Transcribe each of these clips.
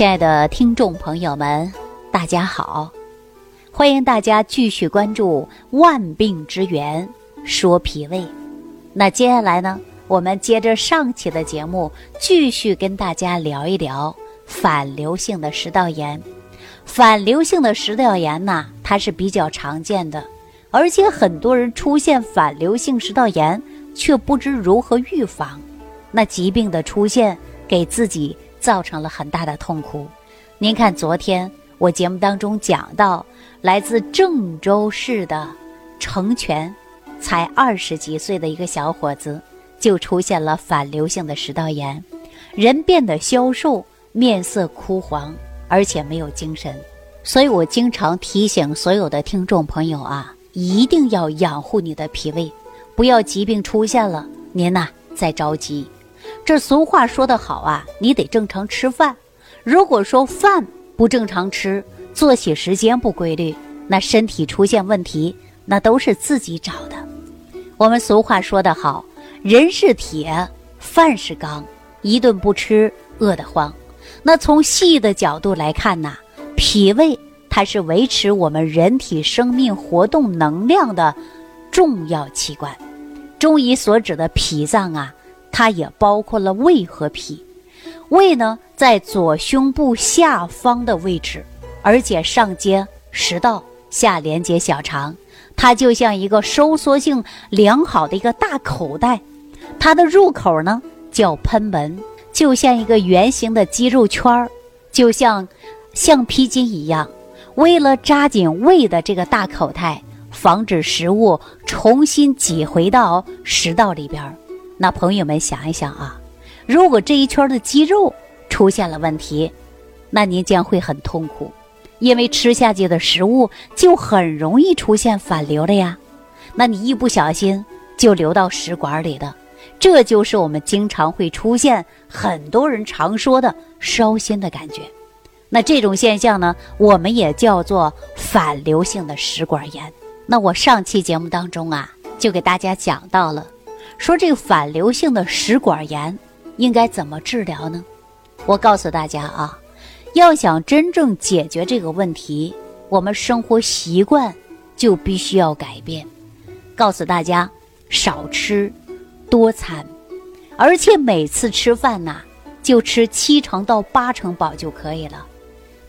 亲爱的听众朋友们，大家好！欢迎大家继续关注《万病之源说脾胃》。那接下来呢，我们接着上期的节目，继续跟大家聊一聊反流性的食道炎。反流性的食道炎呢，它是比较常见的，而且很多人出现反流性食道炎却不知如何预防。那疾病的出现，给自己。造成了很大的痛苦。您看，昨天我节目当中讲到，来自郑州市的成全，才二十几岁的一个小伙子，就出现了反流性的食道炎，人变得消瘦，面色枯黄，而且没有精神。所以我经常提醒所有的听众朋友啊，一定要养护你的脾胃，不要疾病出现了，您呐再着急。这俗话说得好啊，你得正常吃饭。如果说饭不正常吃，作息时间不规律，那身体出现问题，那都是自己找的。我们俗话说得好，人是铁，饭是钢，一顿不吃饿得慌。那从细的角度来看呐，脾胃它是维持我们人体生命活动能量的重要器官。中医所指的脾脏啊。它也包括了胃和脾，胃呢在左胸部下方的位置，而且上接食道，下连接小肠，它就像一个收缩性良好的一个大口袋，它的入口呢叫喷门，就像一个圆形的肌肉圈儿，就像橡皮筋一样，为了扎紧胃的这个大口袋，防止食物重新挤回到食道里边儿。那朋友们想一想啊，如果这一圈的肌肉出现了问题，那您将会很痛苦，因为吃下去的食物就很容易出现反流了呀。那你一不小心就流到食管里的，这就是我们经常会出现很多人常说的烧心的感觉。那这种现象呢，我们也叫做反流性的食管炎。那我上期节目当中啊，就给大家讲到了。说这个反流性的食管炎应该怎么治疗呢？我告诉大家啊，要想真正解决这个问题，我们生活习惯就必须要改变。告诉大家，少吃多餐，而且每次吃饭呐，就吃七成到八成饱就可以了。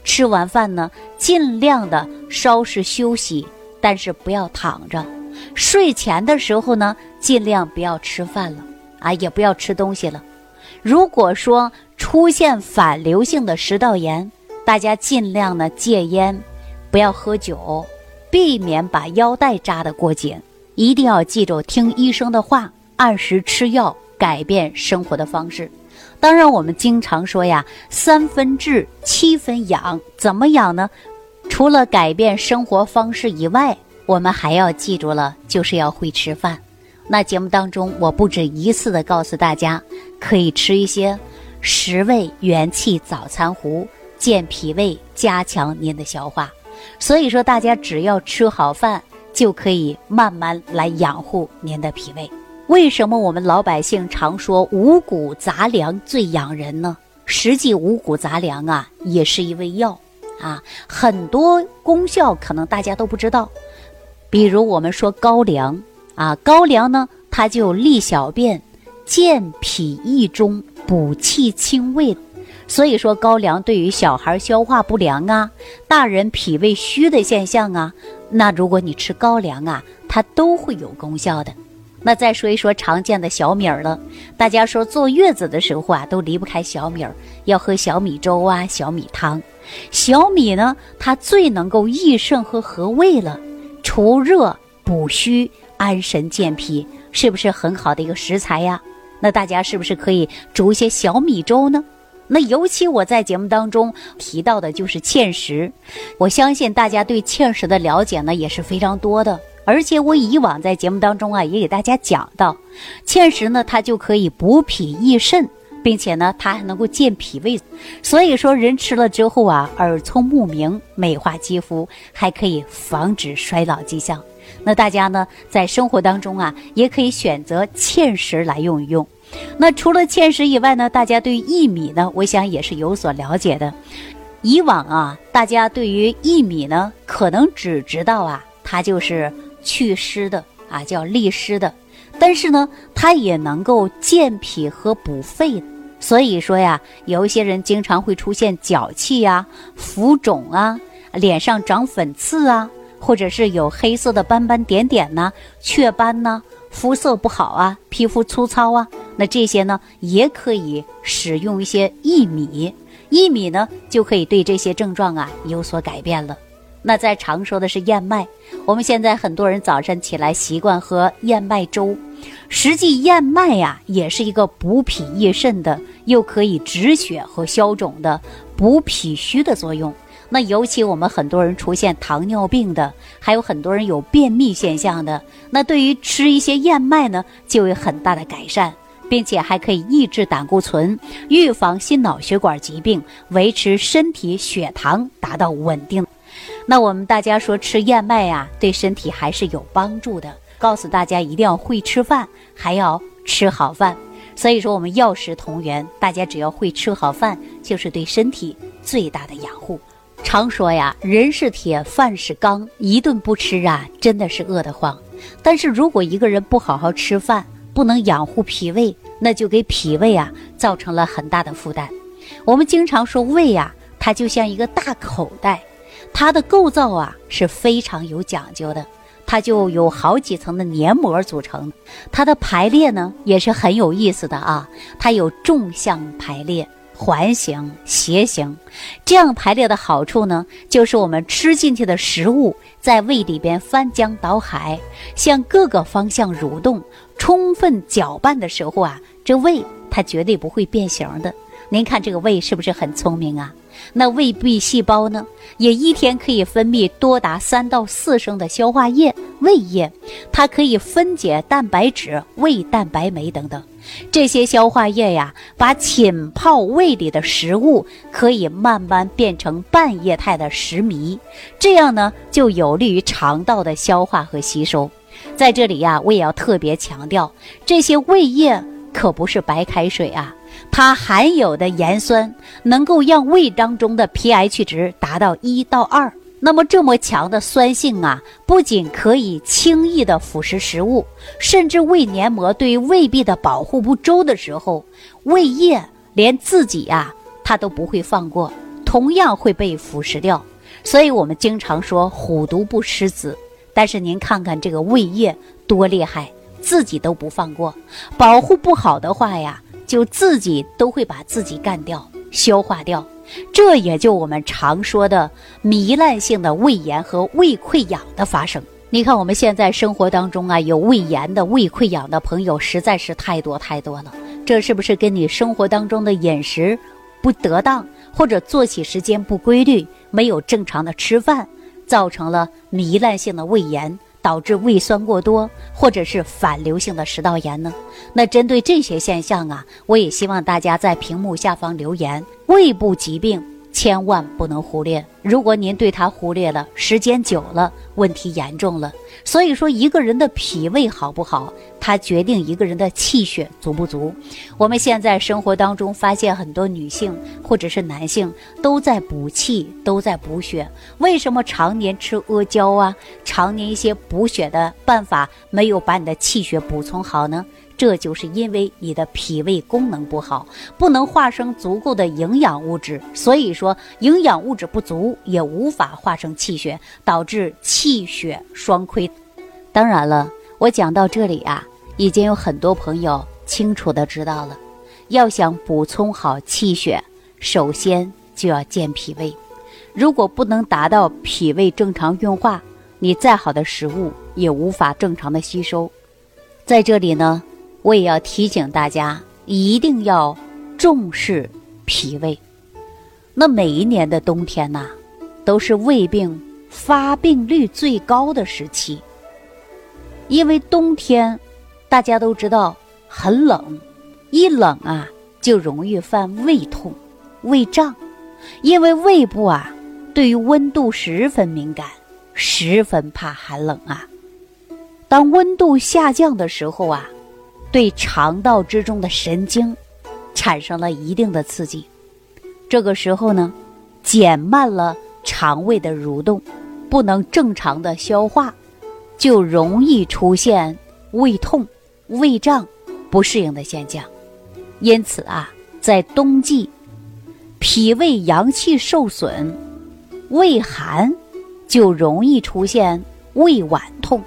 吃完饭呢，尽量的稍事休息，但是不要躺着。睡前的时候呢，尽量不要吃饭了，啊，也不要吃东西了。如果说出现反流性的食道炎，大家尽量呢戒烟，不要喝酒，避免把腰带扎得过紧。一定要记住听医生的话，按时吃药，改变生活的方式。当然，我们经常说呀，三分治，七分养。怎么养呢？除了改变生活方式以外。我们还要记住了，就是要会吃饭。那节目当中，我不止一次的告诉大家，可以吃一些食味元气早餐糊，健脾胃，加强您的消化。所以说，大家只要吃好饭，就可以慢慢来养护您的脾胃。为什么我们老百姓常说五谷杂粮最养人呢？实际五谷杂粮啊，也是一味药啊，很多功效可能大家都不知道。比如我们说高粱啊，高粱呢，它就利小便、健脾益中、补气清胃，所以说高粱对于小孩消化不良啊、大人脾胃虚的现象啊，那如果你吃高粱啊，它都会有功效的。那再说一说常见的小米儿了，大家说坐月子的时候啊，都离不开小米儿，要喝小米粥啊、小米汤。小米呢，它最能够益肾和和胃了。除热补虚、安神健脾，是不是很好的一个食材呀？那大家是不是可以煮一些小米粥呢？那尤其我在节目当中提到的就是芡实，我相信大家对芡实的了解呢也是非常多的。而且我以往在节目当中啊也给大家讲到，芡实呢它就可以补脾益肾。并且呢，它还能够健脾胃，所以说人吃了之后啊，耳聪目明，美化肌肤，还可以防止衰老迹象。那大家呢，在生活当中啊，也可以选择芡实来用一用。那除了芡实以外呢，大家对薏米呢，我想也是有所了解的。以往啊，大家对于薏米呢，可能只知道啊，它就是祛湿的啊，叫利湿的。但是呢，它也能够健脾和补肺。所以说呀，有一些人经常会出现脚气呀、浮肿啊、脸上长粉刺啊，或者是有黑色的斑斑点点呐、雀斑呐、肤色不好啊、皮肤粗糙啊，那这些呢，也可以使用一些薏米。薏米呢，就可以对这些症状啊有所改变了。那在常说的是燕麦，我们现在很多人早晨起来习惯喝燕麦粥，实际燕麦呀也是一个补脾益肾的，又可以止血和消肿的，补脾虚的作用。那尤其我们很多人出现糖尿病的，还有很多人有便秘现象的，那对于吃一些燕麦呢，就有很大的改善。并且还可以抑制胆固醇，预防心脑血管疾病，维持身体血糖达到稳定。那我们大家说吃燕麦呀，对身体还是有帮助的。告诉大家一定要会吃饭，还要吃好饭。所以说我们药食同源，大家只要会吃好饭，就是对身体最大的养护。常说呀，人是铁，饭是钢，一顿不吃啊，真的是饿得慌。但是如果一个人不好好吃饭，不能养护脾胃，那就给脾胃啊造成了很大的负担。我们经常说胃呀，它就像一个大口袋，它的构造啊是非常有讲究的，它就有好几层的黏膜组成。它的排列呢也是很有意思的啊，它有纵向排列。环形、斜形，这样排列的好处呢，就是我们吃进去的食物在胃里边翻江倒海，向各个方向蠕动，充分搅拌的时候啊，这胃它绝对不会变形的。您看这个胃是不是很聪明啊？那胃壁细胞呢，也一天可以分泌多达三到四升的消化液——胃液，它可以分解蛋白质、胃蛋白酶等等。这些消化液呀，把浸泡胃里的食物可以慢慢变成半液态的食糜，这样呢，就有利于肠道的消化和吸收。在这里呀，我也要特别强调，这些胃液可不是白开水啊，它含有的盐酸能够让胃当中的 pH 值达到一到二。那么这么强的酸性啊，不仅可以轻易的腐蚀食物，甚至胃黏膜对胃壁的保护不周的时候，胃液连自己呀它都不会放过，同样会被腐蚀掉。所以我们经常说虎毒不食子，但是您看看这个胃液多厉害，自己都不放过，保护不好的话呀，就自己都会把自己干掉、消化掉。这也就我们常说的糜烂性的胃炎和胃溃疡的发生。你看我们现在生活当中啊，有胃炎的、胃溃疡的朋友实在是太多太多了。这是不是跟你生活当中的饮食不得当，或者作息时间不规律，没有正常的吃饭，造成了糜烂性的胃炎？导致胃酸过多，或者是反流性的食道炎呢？那针对这些现象啊，我也希望大家在屏幕下方留言。胃部疾病千万不能忽略，如果您对它忽略了，时间久了，问题严重了。所以说，一个人的脾胃好不好，它决定一个人的气血足不足。我们现在生活当中发现很多女性或者是男性都在补气，都在补血。为什么常年吃阿胶啊，常年一些补血的办法没有把你的气血补充好呢？这就是因为你的脾胃功能不好，不能化生足够的营养物质，所以说营养物质不足，也无法化生气血，导致气血双亏。当然了，我讲到这里啊，已经有很多朋友清楚的知道了，要想补充好气血，首先就要健脾胃。如果不能达到脾胃正常运化，你再好的食物也无法正常的吸收。在这里呢。我也要提醒大家，一定要重视脾胃。那每一年的冬天呐，都是胃病发病率最高的时期。因为冬天，大家都知道很冷，一冷啊就容易犯胃痛、胃胀。因为胃部啊对于温度十分敏感，十分怕寒冷啊。当温度下降的时候啊。对肠道之中的神经产生了一定的刺激。这个时候呢，减慢了肠胃的蠕动，不能正常的消化，就容易出现胃痛、胃胀、不适应的现象。因此啊，在冬季，脾胃阳气受损，胃寒，就容易出现胃脘痛。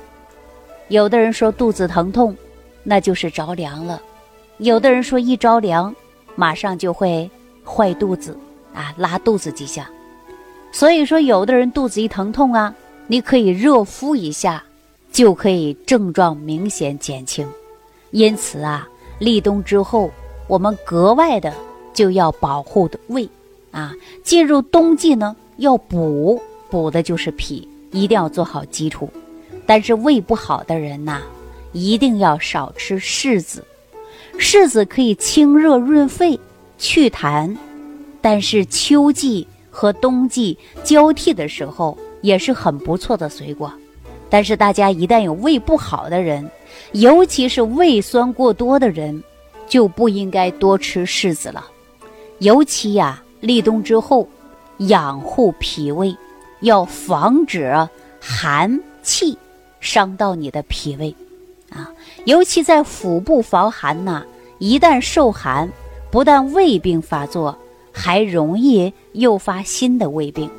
有的人说肚子疼痛，那就是着凉了；有的人说一着凉，马上就会坏肚子啊，拉肚子迹象。所以说，有的人肚子一疼痛啊，你可以热敷一下，就可以症状明显减轻。因此啊，立冬之后。我们格外的就要保护的胃，啊，进入冬季呢要补，补的就是脾，一定要做好基础。但是胃不好的人呐，一定要少吃柿子。柿子可以清热润肺、祛痰，但是秋季和冬季交替的时候也是很不错的水果。但是大家一旦有胃不好的人，尤其是胃酸过多的人。就不应该多吃柿子了，尤其呀，立冬之后，养护脾胃，要防止寒气伤到你的脾胃，尤其在腹部防寒呐，一旦受寒，不但胃病发作，还容易诱发新的胃病，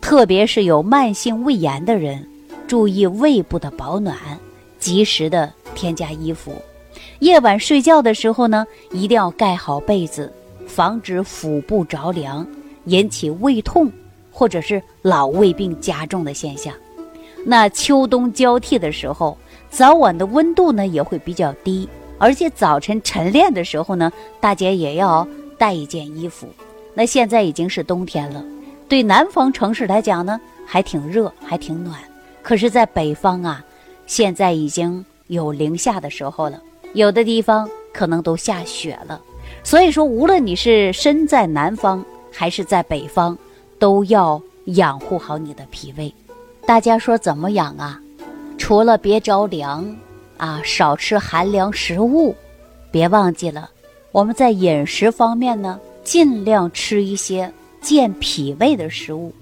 特别是有慢性胃炎的人，注意胃部的保暖，及时的添加衣服。夜晚睡觉的时候呢，一定要盖好被子，防止腹部着凉，引起胃痛或者是老胃病加重的现象。那秋冬交替的时候，早晚的温度呢也会比较低，而且早晨晨练的时候呢，大家也要带一件衣服。那现在已经是冬天了，对南方城市来讲呢，还挺热，还挺暖。可是，在北方啊，现在已经有零下的时候了。有的地方可能都下雪了，所以说，无论你是身在南方还是在北方，都要养护好你的脾胃。大家说怎么养啊？除了别着凉啊，少吃寒凉食物，别忘记了，我们在饮食方面呢，尽量吃一些健脾胃的食物。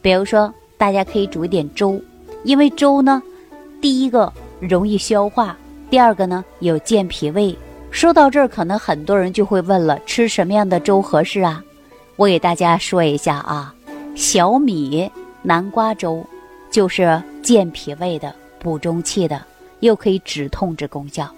比如说，大家可以煮一点粥，因为粥呢，第一个容易消化。第二个呢，有健脾胃。说到这儿，可能很多人就会问了：吃什么样的粥合适啊？我给大家说一下啊，小米南瓜粥就是健脾胃的、补中气的，又可以止痛之功效。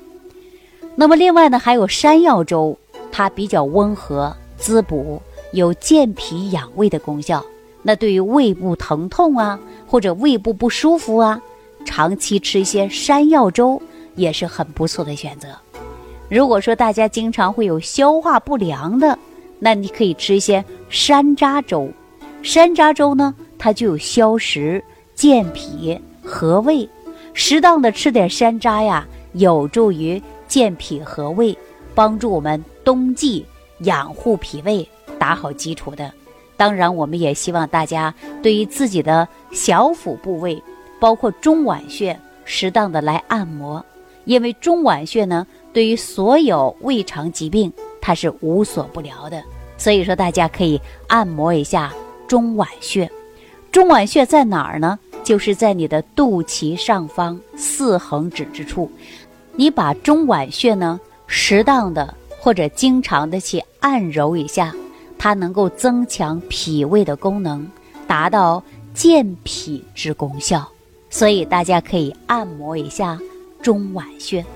那么另外呢，还有山药粥，它比较温和、滋补，有健脾养胃的功效。那对于胃部疼痛啊，或者胃部不舒服啊，长期吃一些山药粥。也是很不错的选择。如果说大家经常会有消化不良的，那你可以吃一些山楂粥。山楂粥呢，它就有消食、健脾、和胃。适当的吃点山楂呀，有助于健脾和胃，帮助我们冬季养护脾胃，打好基础的。当然，我们也希望大家对于自己的小腹部位，包括中脘穴，适当的来按摩。因为中脘穴呢，对于所有胃肠疾病，它是无所不疗的。所以说，大家可以按摩一下中脘穴。中脘穴在哪儿呢？就是在你的肚脐上方四横指之处。你把中脘穴呢，适当的或者经常的去按揉一下，它能够增强脾胃的功能，达到健脾之功效。所以大家可以按摩一下。中脘穴，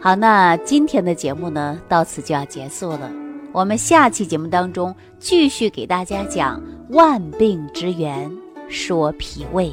好，那今天的节目呢，到此就要结束了。我们下期节目当中继续给大家讲万病之源，说脾胃。